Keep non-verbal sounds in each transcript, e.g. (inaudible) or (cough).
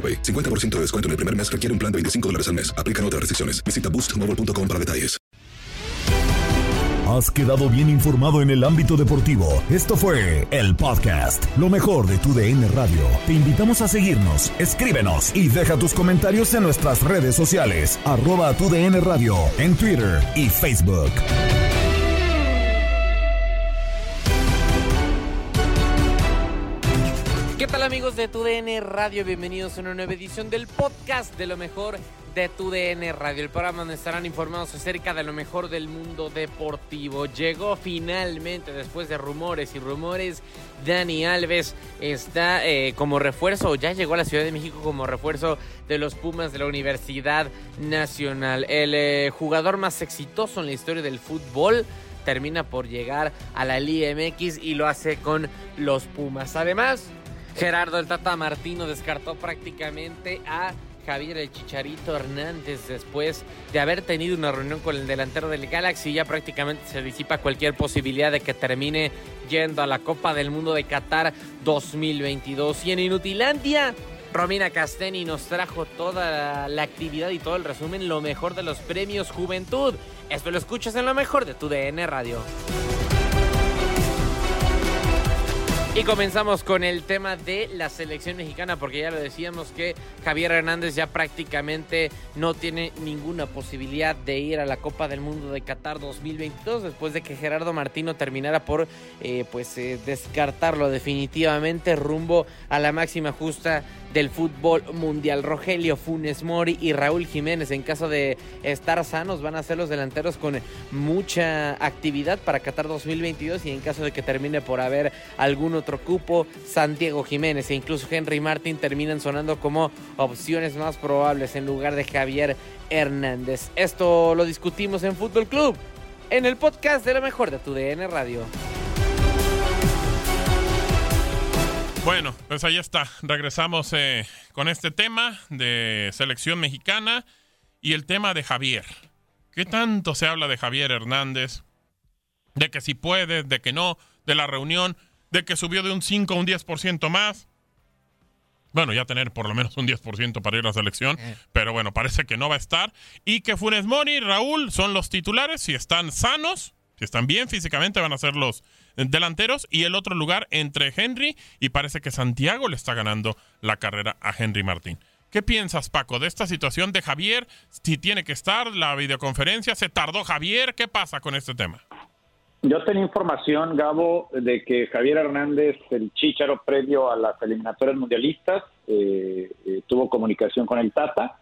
50% de descuento en el primer mes requiere un plan de 25 dólares al mes. Aplican otras restricciones. Visita boostmobile.com para detalles. Has quedado bien informado en el ámbito deportivo. Esto fue el podcast, lo mejor de tu DN Radio. Te invitamos a seguirnos, escríbenos y deja tus comentarios en nuestras redes sociales, arroba tu DN Radio, en Twitter y Facebook. Amigos de TUDN Radio? Bienvenidos a una nueva edición del podcast de lo mejor de TUDN Radio, el programa donde estarán informados acerca de lo mejor del mundo deportivo. Llegó finalmente, después de rumores y rumores, Dani Alves está eh, como refuerzo, ya llegó a la Ciudad de México como refuerzo de los Pumas de la Universidad Nacional. El eh, jugador más exitoso en la historia del fútbol termina por llegar a la Liga MX y lo hace con los Pumas. Además, Gerardo el Tata Martino descartó prácticamente a Javier el Chicharito Hernández después de haber tenido una reunión con el delantero del Galaxy. Ya prácticamente se disipa cualquier posibilidad de que termine yendo a la Copa del Mundo de Qatar 2022. Y en Inutilandia, Romina Casteni nos trajo toda la actividad y todo el resumen, lo mejor de los premios Juventud. Esto lo escuchas en lo mejor de tu DN Radio. Y comenzamos con el tema de la selección mexicana, porque ya lo decíamos que Javier Hernández ya prácticamente no tiene ninguna posibilidad de ir a la Copa del Mundo de Qatar 2022, después de que Gerardo Martino terminara por eh, pues eh, descartarlo definitivamente rumbo a la máxima justa del fútbol mundial. Rogelio Funes Mori y Raúl Jiménez, en caso de estar sanos, van a ser los delanteros con mucha actividad para Qatar 2022 y en caso de que termine por haber algún otro cupo, Santiago Jiménez e incluso Henry Martin terminan sonando como opciones más probables en lugar de Javier Hernández. Esto lo discutimos en Fútbol Club, en el podcast de lo mejor de tu DN Radio. Bueno, pues ahí está. Regresamos eh, con este tema de selección mexicana y el tema de Javier. ¿Qué tanto se habla de Javier Hernández? De que si puede, de que no, de la reunión, de que subió de un 5 a un 10% más. Bueno, ya tener por lo menos un 10% para ir a la selección, pero bueno, parece que no va a estar. Y que Funes Mori y Raúl son los titulares, si están sanos, si están bien físicamente, van a ser los delanteros. Y el otro lugar entre Henry y parece que Santiago le está ganando la carrera a Henry Martín. ¿Qué piensas, Paco, de esta situación de Javier? Si tiene que estar la videoconferencia, ¿se tardó Javier? ¿Qué pasa con este tema? Yo tenía información, Gabo, de que Javier Hernández, el chícharo previo a las eliminatorias mundialistas, eh, eh, tuvo comunicación con el Tata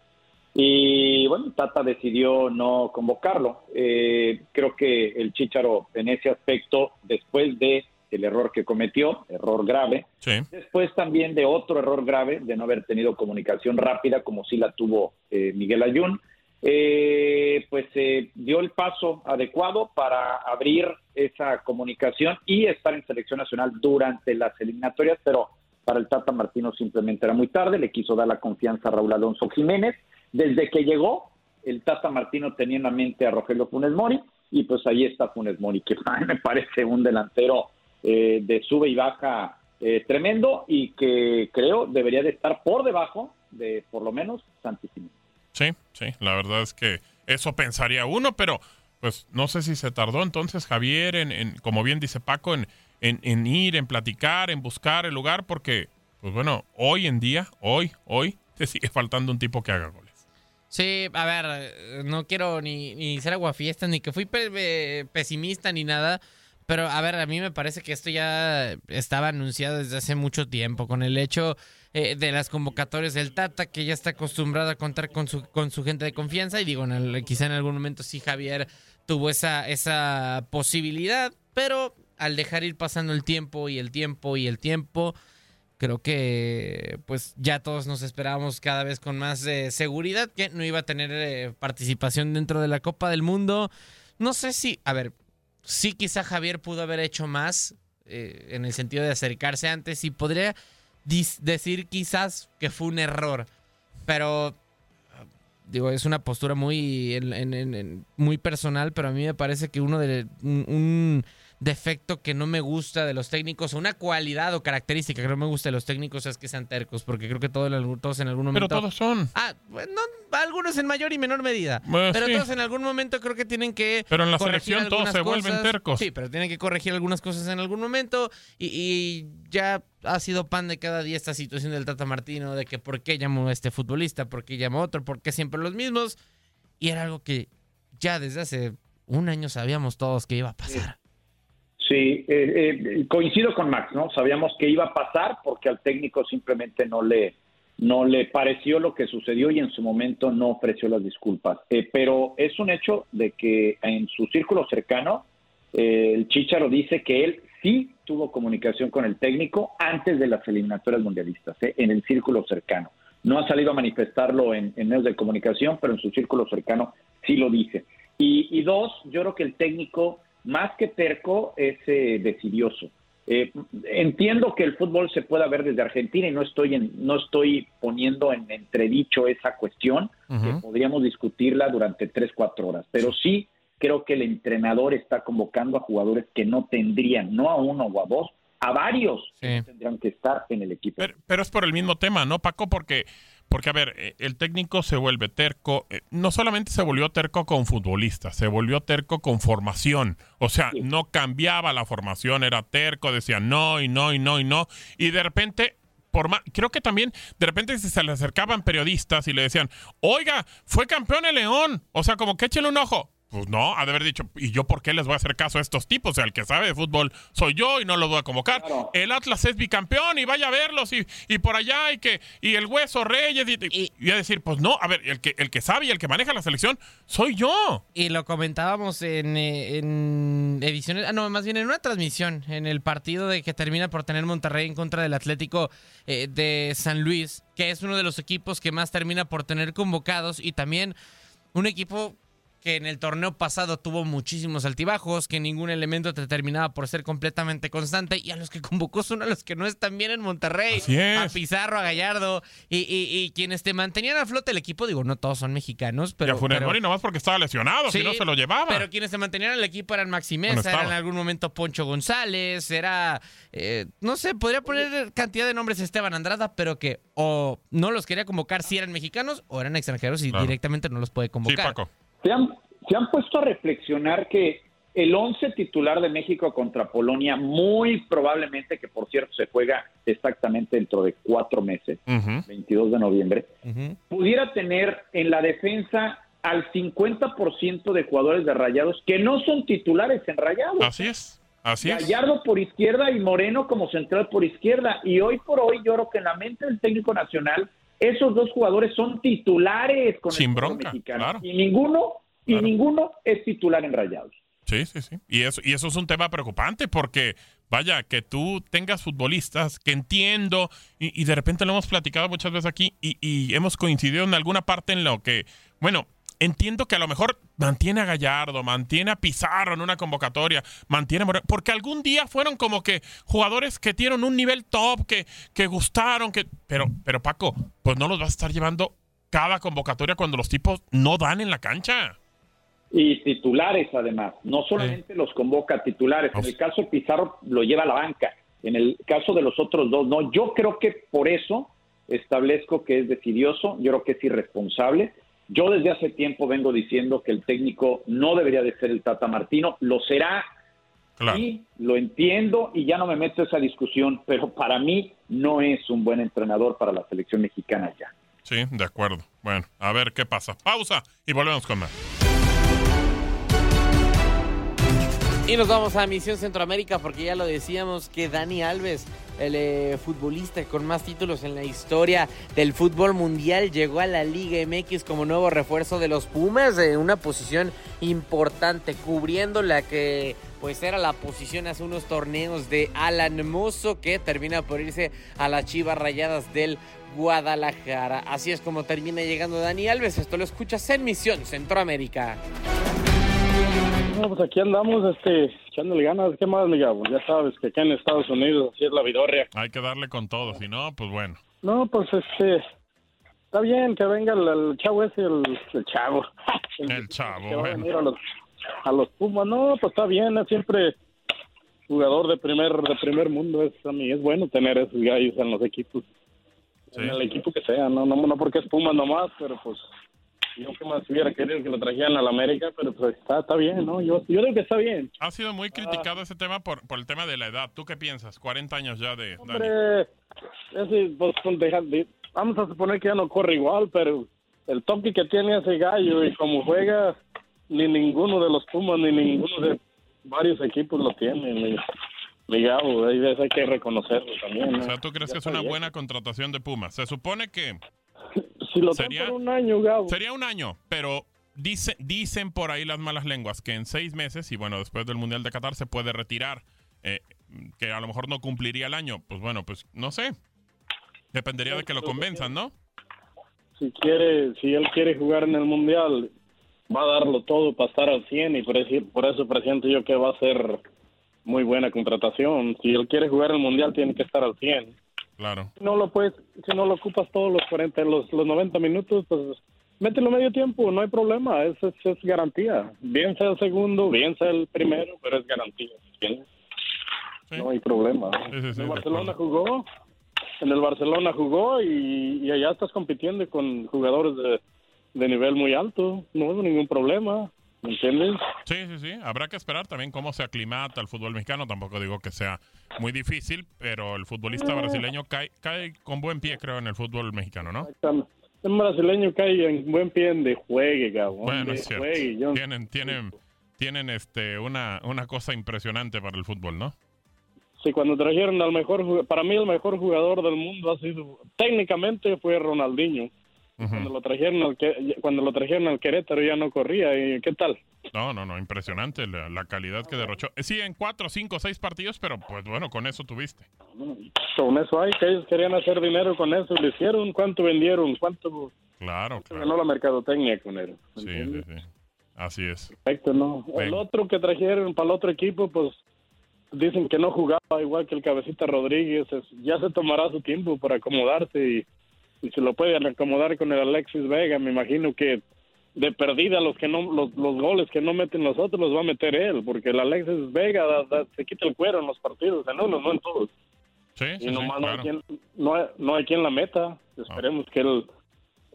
Y bueno, Tata decidió no convocarlo. Eh, creo que el Chicharo en ese aspecto, después de el error que cometió, error grave, después también de otro error grave de no haber tenido comunicación rápida como sí la tuvo eh, Miguel Ayun, eh, pues se dio el paso adecuado para abrir esa comunicación y estar en selección nacional durante las eliminatorias, pero para el Tata Martino simplemente era muy tarde, le quiso dar la confianza a Raúl Alonso Jiménez desde que llegó, el Tata Martino tenía en la mente a Rogelio Funes Mori y pues ahí está Funes Mori, que (laughs) me parece un delantero eh, de sube y baja eh, tremendo y que creo debería de estar por debajo de por lo menos Santísimo. Sí, sí, la verdad es que eso pensaría uno, pero pues no sé si se tardó entonces Javier en, como bien dice Paco, en, en, en, ir, en platicar, en buscar el lugar, porque, pues bueno, hoy en día, hoy, hoy, (laughs) te sigue faltando un tipo que haga goles. Sí, a ver, no quiero ni, ni ser aguafiesta, ni que fui pesimista ni nada. Pero a ver, a mí me parece que esto ya estaba anunciado desde hace mucho tiempo, con el hecho eh, de las convocatorias del Tata, que ya está acostumbrado a contar con su, con su gente de confianza. Y digo, en quizá en algún momento sí Javier tuvo esa, esa posibilidad, pero al dejar ir pasando el tiempo y el tiempo y el tiempo, creo que pues ya todos nos esperábamos cada vez con más eh, seguridad que no iba a tener eh, participación dentro de la Copa del Mundo. No sé si, a ver, sí quizá Javier pudo haber hecho más eh, en el sentido de acercarse antes y podría decir quizás que fue un error, pero digo, es una postura muy, muy personal, pero a mí me parece que uno de un defecto que no me gusta de los técnicos, una cualidad o característica que no me gusta de los técnicos es que sean tercos, porque creo que todos, todos en algún momento... Pero todos son. Ah, no, algunos en mayor y menor medida. pero todos en algún momento creo que tienen que... Pero en la selección todos se vuelven tercos. Sí, pero tienen que corregir algunas cosas en algún momento y, ya ha sido pan de cada día esta situación del Tata Martino, de que por qué llamó a este futbolista, por qué llamó a otro, por qué siempre los mismos. Y era algo que ya desde hace un año sabíamos todos que iba a pasar. Sí, eh, eh, coincido con Max, ¿no? Sabíamos que iba a pasar porque al técnico simplemente no le, no le pareció lo que sucedió y en su momento no ofreció las disculpas. Eh, pero es un hecho de que en su círculo cercano, el Chicharo dice que él sí tuvo comunicación con el técnico antes de las eliminatorias mundialistas, en el círculo cercano. No ha salido a manifestarlo en, medios de comunicación, pero en su círculo cercano sí lo dice. Y, y dos, yo creo que el técnico más que terco, es eh, decidioso. Eh, entiendo que el fútbol se pueda ver desde Argentina y no estoy en, no estoy poniendo en entredicho esa cuestión, que podríamos discutirla durante tres, cuatro horas, pero sí creo que el entrenador está convocando a jugadores que no tendrían, no a uno o a dos, a varios que tendrían que estar en el equipo. pero, es por el mismo tema, ¿no, Paco? Porque porque, a ver, eh, el técnico se vuelve terco, eh, no solamente se volvió terco con futbolistas, se volvió terco con formación. O sea, no cambiaba la formación, era terco, decía no y no y no y no. Y de repente por más, creo que también de repente se le acercaban periodistas y le decían, oiga, fue campeón el León, o sea, como que échele un ojo. Pues no, ha de haber dicho, ¿y yo por qué les voy a hacer caso a estos tipos? O sea, el que sabe de fútbol soy yo y no lo voy a convocar. El Atlas es bicampeón y vaya a verlos y, y por allá y que y el Hueso Reyes y, y, a decir, pues no, a ver, el que, el que sabe y el que maneja la selección soy yo. Y lo comentábamos en, eh, en ediciones, ah, no, más bien en una transmisión, en el partido de que termina por tener Monterrey en contra del Atlético eh, de San Luis, que es uno de los equipos que más termina por tener convocados y también un equipo que en el torneo pasado tuvo muchísimos altibajos, que ningún elemento te terminaba por ser completamente constante, y a los que convocó son a los que no están bien en Monterrey, a Pizarro, a Gallardo, y, quienes te mantenían a flote el equipo, digo, no todos son mexicanos, pero... Y a Funes Mori nomás porque estaba lesionado, si no se lo llevaba. Pero quienes te mantenían al equipo eran Maxi Mesa, era en algún momento Poncho González, era, eh, no sé, podría poner cantidad de nombres Esteban Andrada, pero que o no los quería convocar si eran mexicanos o eran extranjeros y directamente no los puede convocar. Sí, Paco. ¿Se han, se han puesto a reflexionar que el 11 titular de México contra Polonia, muy probablemente, que por cierto se juega exactamente dentro de cuatro meses, 22 de noviembre, pudiera tener en la defensa al 50% de jugadores de Rayados que no son titulares en Rayados. Así es. Así Gallardo por izquierda y Moreno como central por izquierda. Y hoy por hoy yo creo que en la mente del técnico nacional Esos dos jugadores son titulares con Sin el bronca, mexicano. claro. Y ninguno, y Claro. ninguno es titular en Rayados. Sí, sí, sí. Y eso, y eso es un tema preocupante porque, vaya, que tú tengas futbolistas que entiendo y, y de repente lo hemos platicado muchas veces aquí y, y hemos coincidido en alguna parte en lo que, bueno, entiendo que a lo mejor mantiene a Gallardo, mantiene a Pizarro en una convocatoria, mantiene a Moreno, porque algún día fueron como que jugadores que tienen un nivel top, que, que gustaron, que, pero, pero Paco, pues no los vas a estar llevando cada convocatoria cuando los tipos no dan en la cancha. Y titulares, además. No solamente los convoca titulares. En el caso de Pizarro lo lleva a la banca. En el caso de los otros dos, no. Yo creo que por eso establezco que es decidioso. Yo creo que es irresponsable. Yo desde hace tiempo vengo diciendo que el técnico no debería de ser el Tata Martino. Lo será. Sí, lo entiendo y ya no me meto esa discusión, pero para mí no es un buen entrenador para la selección mexicana ya. Sí, de acuerdo. Bueno, a ver qué pasa. Pausa y volvemos con más. Y nos vamos a Misión Centroamérica porque ya lo decíamos que Dani Alves, el eh, futbolista con más títulos en la historia del fútbol mundial, llegó a la Liga MX como nuevo refuerzo de los Pumas en una posición importante, cubriendo la que pues era la posición hace unos torneos de Alan Mozo que termina por irse a las Chivas Rayadas del Guadalajara. Así es como termina llegando Dani Alves. Esto lo escuchas en Misión Centroamérica. No, pues aquí andamos, este, echándole ganas. ¿Qué más, Miguel? Pues ya sabes que acá en Estados Unidos así es la vidorria. Hay que darle con todo, si no, pues bueno. No, pues este, está bien que venga el, el chavo ese, el, el chavo. (laughs) El chavo, que va a venir a los, a los Pumas. No, pues está bien, es siempre jugador de primer de primer mundo. Es a mí es bueno tener esos gallos en los equipos, en el equipo que sea. No, no, no porque es Pumas nomás, pero pues yo que más hubiera querido que lo trajeran a la América, pero pues está, está bien, ¿no? Yo, yo creo que está bien. Ha sido muy criticado ese tema por, por el tema de la edad. ¿Tú qué piensas? 40 años ya de. Hombre, ese, pues, vamos a suponer que ya no corre igual, pero el toque que tiene ese gallo y como juega, ni ninguno de los Pumas, ni ninguno de varios equipos lo tiene. Mi, mi Gabo, ahí ves, hay que reconocerlo también. ¿no? O sea, ¿tú crees Ya que es una bien. buena contratación de Pumas? Se supone que Si lo sería- un año, Gabo. sería un año, pero dice, dicen por ahí las malas lenguas que en seis meses, y bueno, después del Mundial de Qatar se puede retirar, eh, que a lo mejor no cumpliría el año. Pues bueno, pues no sé. Dependería de que lo convenzan, ¿no? si quiere, si él quiere jugar en el mundial, va a darlo todo para estar al 100 y por eso, por eso presiento yo que va a ser muy buena contratación. Si él quiere jugar el mundial, tiene que estar al 100. Claro. Si no lo puedes, si no lo ocupas todos los 40, los, los 90 minutos, pues mételo medio tiempo, no hay problema, es, es, es garantía. Bien sea el segundo, bien sea el primero, pero es garantía. No hay problema. el Barcelona jugó, en el Barcelona jugó y, y allá estás compitiendo con jugadores de, de nivel muy alto, no hubo ningún problema, ¿me entiendes? Sí, sí, sí. Habrá que esperar también cómo se aclimata el fútbol mexicano. Tampoco digo que sea muy difícil, pero el futbolista brasileño cae, cae con buen pie, creo, en el fútbol mexicano, ¿no? Un brasileño cae en buen pie en de juegue, Gabo. Bueno, es cierto. juegue. Yo- Tienen, tienen, tienen este, una, una cosa impresionante para el fútbol, ¿no? Sí, cuando trajeron al mejor, para mí el mejor jugador del mundo ha sido, técnicamente fue Ronaldinho. Cuando lo trajeron al que- cuando lo trajeron al Querétaro ya no corría y qué tal. No, no, no, impresionante la, la calidad que derrochó. Eh, Sí, en cuatro, cinco, seis partidos, pero pues bueno, con eso tuviste. Con eso hay que ellos querían hacer dinero con eso, lo hicieron, cuánto vendieron, cuánto Claro, claro. ganó la mercadotecnia con él. Sí, sí, sí. Así es. Perfecto, ¿no? El otro que trajeron para el otro equipo, pues dicen que no jugaba igual que el Cabecita Rodríguez. es- ya se tomará su tiempo para acomodarse y, y se lo pueden acomodar con el Alexis Vega. Me imagino que de perdida los que no los, los goles que no meten los otros los va a meter él, porque el Alexis Vega da- da- se quita el cuero en los partidos, en unos, no en todos. Sí, y sí, sí, nomás no, hay claro. quien, no, hay, no hay quien la meta. Esperemos que él...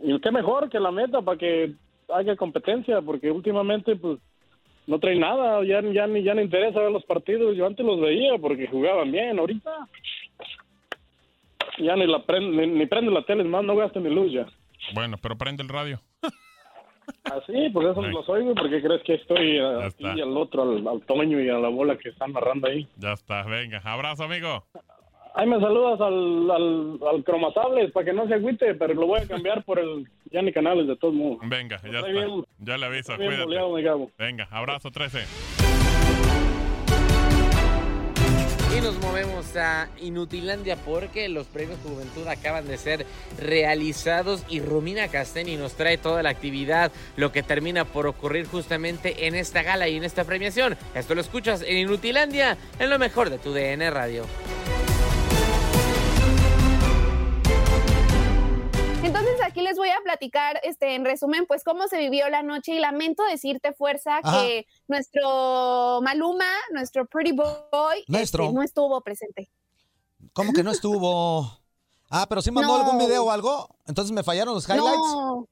Y qué mejor que la meta para que haya competencia, porque últimamente pues no trae nada, ya, ya, ni, ya no interesa ver los partidos. Yo antes los veía porque jugaban bien, ahorita ya ni, la prende, ni, ni prende la tele, es más, no gasta ni luz ya. Bueno, pero prende el radio. (laughs) Así, por eso los oigo, porque crees que estoy a ti y al otro, al, al Toño y a la bola que están narrando ahí. Ya está, venga. Abrazo, amigo. Ahí me saludas al, al, al cromasables para que no se agüite, pero lo voy a cambiar por el Yanni Canales de todos modos. Venga, ya Está bien. Ya le aviso, cuídate. boleado, mi. Venga, abrazo 13. Y nos movemos a Inutilandia porque los premios Juventud acaban de ser realizados y Romina Casteni nos trae toda la actividad, lo que termina por ocurrir justamente en esta gala y en esta premiación. Esto lo escuchas en Inutilandia, en lo mejor de tu DN Radio. Entonces aquí les voy a platicar, este, en resumen, pues cómo se vivió la noche y lamento decirte, Fuerza, Ajá. que nuestro Maluma, nuestro Pretty Boy, este, Nuestro. no estuvo presente. ¿Cómo que no estuvo? Ah, pero sí mandó No. algún video o algo. Entonces me fallaron los highlights. No.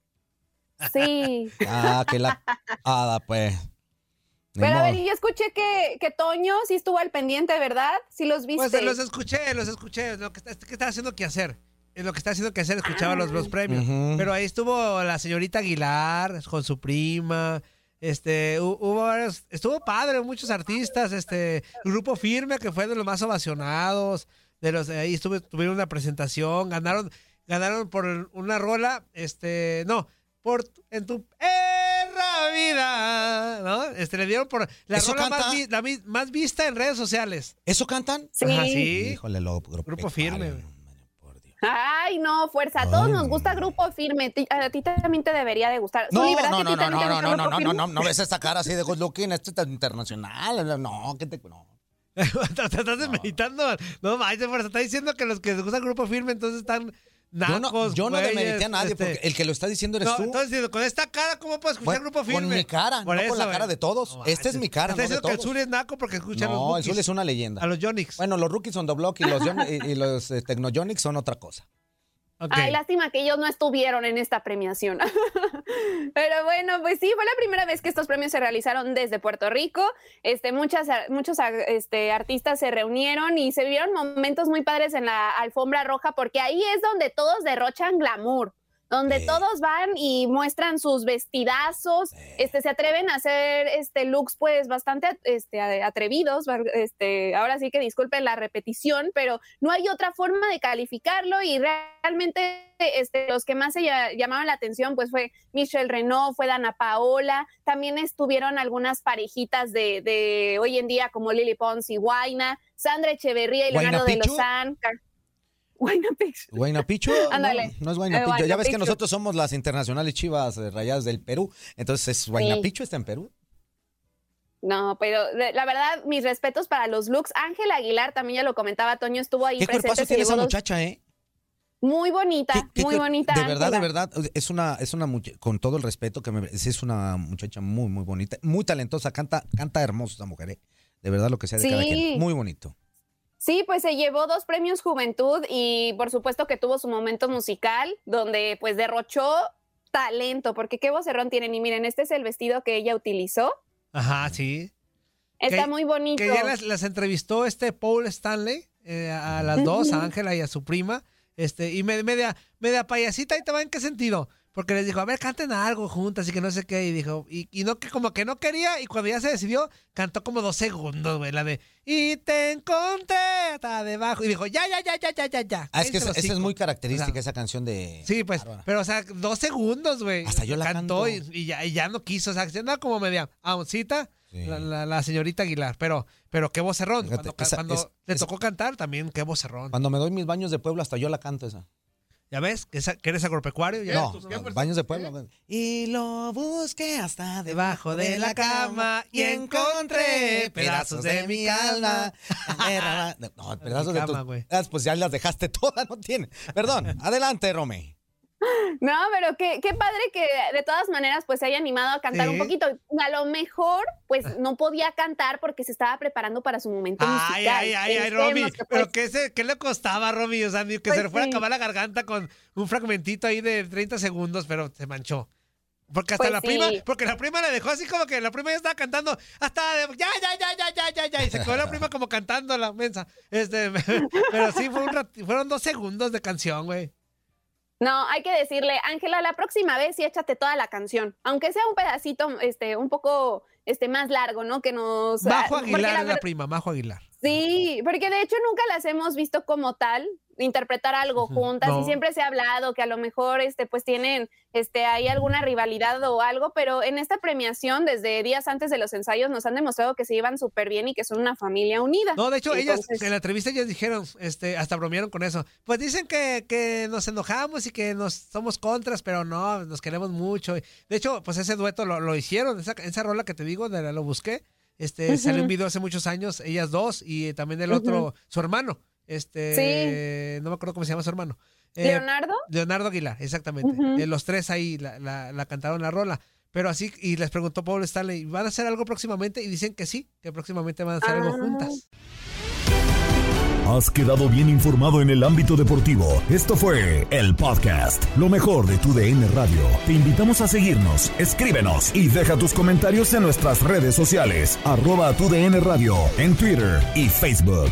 Sí. Ah, que la. Ah, pues. Ni Pero a ver, y yo escuché que, que Toño sí estuvo al pendiente, ¿verdad? Sí los viste. Pues los escuché, los escuché. Lo que está, que estaba haciendo que hacer. Es Lo que está haciendo que hacer, escuchaba los, los premios. Ujú. Pero ahí estuvo la señorita Aguilar con su prima. Este, hu- hubo varios- estuvo padre, muchos artistas, este, Grupo Firme, que fue de los más ovacionados, de los, ahí estuve, tuvieron una presentación, ganaron, ganaron por una rola, este, no, por en tu perra vida, ¿no? Este, le dieron por la ¿Eso rola más, canta? vi- la mi- más vista en redes sociales. ¿Eso cantan? Sí. Ajá, sí. Híjole, lo, Grupo Firme. Ay, no, Fuerza, a todos nos gusta Grupo Firme. A ti también te debería de gustar. No, Zuli, ¿verdad no, que no, no, no, no, no, no, Grupo no, no, no, no ves esta cara así de good looking, esto es internacional. No, ¿qué te.? No. (laughs) Te estás desmeditando. No, manches, fuerza. Está diciendo que los que les gusta el grupo firme entonces están Yo no, yo no demerité a nadie este. porque el que lo está diciendo eres No, tú. entonces, con esta cara, ¿cómo puedes escuchar Bueno, grupo firme? Con mi cara, Por no con la cara de todos. No, Esta es mi cara, no de que el. Zuli es naco porque escucha a los No, el. Zul es una leyenda. A los Yonix. Bueno, los Rookies on the Block y los, y, y los eh, son otra cosa. Ay, lástima que ellos no estuvieron en esta premiación. (laughs) Pero bueno, pues sí, fue la primera vez que estos premios se realizaron desde Puerto Rico. Este, muchas, muchos este, artistas se reunieron y se vieron momentos muy padres en la alfombra roja porque ahí es donde todos derrochan glamour. Donde todos van y muestran sus vestidazos, este, se atreven a hacer este, looks pues bastante este, atrevidos, este, ahora sí que disculpen la repetición, pero no hay otra forma de calificarlo y realmente este, los que más se ll- llamaban la atención pues fue Michelle Renault, fue Dana Paola, también estuvieron algunas parejitas de, de hoy en día como Lily Pons y Guaina, Sandra Echeverría y Leonardo de. Lozán. Car- Guayna Pichu. Guaynapicho. Ándale. No, no es Guaynapicho. ya ves que Guaynapicho. nosotros somos las internacionales chivas eh, rayadas del Perú. Entonces, ¿es Guaynapicho está en Perú? No, pero de- la verdad, mis respetos para los looks. Ángela Aguilar, también ya lo comentaba, Toño estuvo ahí ¿Qué presente. cuerpazo tiene esa muchacha, eh? Muy bonita, ¿Qué muy bonita. De verdad, de verdad, es una, es una con todo el respeto que me es una muchacha muy, muy bonita, muy talentosa, canta, canta hermoso esa mujer, eh. De verdad lo que sea de cada Sí. quien. Muy bonito. Sí, pues se llevó dos premios Juventud y por supuesto que tuvo su momento musical donde pues derrochó talento, porque qué vocerrón tienen y miren, este es el vestido que ella utilizó. Ajá, sí. Está Que- muy bonito. Que ya las, las entrevistó este Paul Stanley, eh, a las dos, a. Ángela y a su prima. Este, y me- media, media payasita, ¿y te va en qué sentido? Porque les dijo, a ver, canten algo juntas y que no sé qué. Y dijo, y, y no que como que no quería, y cuando ya se decidió, cantó como dos segundos, güey, la de Y te encontré hasta debajo. Y dijo, ya, ya, ya, ya, ya, ya, ya. Ah, es que esa, es muy característica, O sea, esa canción de... Sí, pues, pero o sea, dos segundos, güey. Hasta yo la cantó canto. y, y ya, y ya no quiso, o sea, se andaba como media aoncita la, la- la señorita Aguilar, pero, pero qué vocerrón. Fíjate, Cuando, ca- esa- cuando es- le esa- tocó cantar también, qué vocerrón. Cuando me doy mis baños de pueblo, hasta yo la canto esa. ¿Ya ves? ¿Que, eres agropecuario? ¿Ya No, baños de pueblo. Y lo busqué hasta debajo de la cama y encontré pedazos de mi alma. (laughs) No, pedazos de güey. Ah, Pues ya las dejaste (laughs) todas, no tiene. Perdón, adelante, Rome. No, pero qué, qué padre que de todas maneras pues se haya animado a cantar Sí. un poquito. A lo mejor pues no podía cantar porque se estaba preparando para su momento Ay, musical. ay, ay, ay, Romy. que, pues, ¿Pero qué, se, qué le costaba, Romy? O sea, que Pues se le fuera sí. a acabar la garganta con un fragmentito ahí de 30 segundos, pero se manchó. Porque hasta Pues la sí. prima, porque la prima le dejó así como que la prima ya estaba cantando, hasta de- ya, ya, ya, ya, ya, ya, ya, y se quedó la prima como cantando la mensa. Este, (laughs) pero sí fue un rat- fueron dos segundos de canción, güey. No, hay que decirle, Ángela, la próxima vez sí échate toda la canción, aunque sea un pedacito, este, un poco, este, más largo, ¿no? Que nos. Majo ah, porque Aguilar la es la prima, Majo Aguilar. Sí, porque de hecho nunca las hemos visto como tal interpretar algo juntas y siempre se ha hablado que a lo mejor este pues tienen este hay alguna rivalidad o algo, pero en esta premiación desde días antes de los ensayos nos han demostrado que se llevan súper bien y que son una familia unida. No, de hecho, ellas en la entrevista ellas dijeron, este, hasta bromearon con eso. Pues dicen que, que nos enojamos y que nos somos contras, pero no, nos queremos mucho. De hecho, pues ese dueto lo, lo hicieron, esa, esa rola que te digo, de la- lo busqué. Este, Ujú. salió un video hace muchos años, ellas dos, y también el otro, su hermano. Este, no me acuerdo cómo se llama su hermano. Eh, ¿Leonardo? Leonardo Aguilar, exactamente. Eh, los tres ahí la, la- la cantaron la rola. Pero así, y les preguntó Paul Stanley, ¿van a hacer algo próximamente? Y dicen que sí, que próximamente van a hacer algo Ah. juntas. Has quedado bien informado en el ámbito deportivo. Esto fue el podcast, lo mejor de tu DN Radio. Te invitamos a seguirnos, escríbenos y deja tus comentarios en nuestras redes sociales, arroba tu DN Radio, en Twitter y Facebook.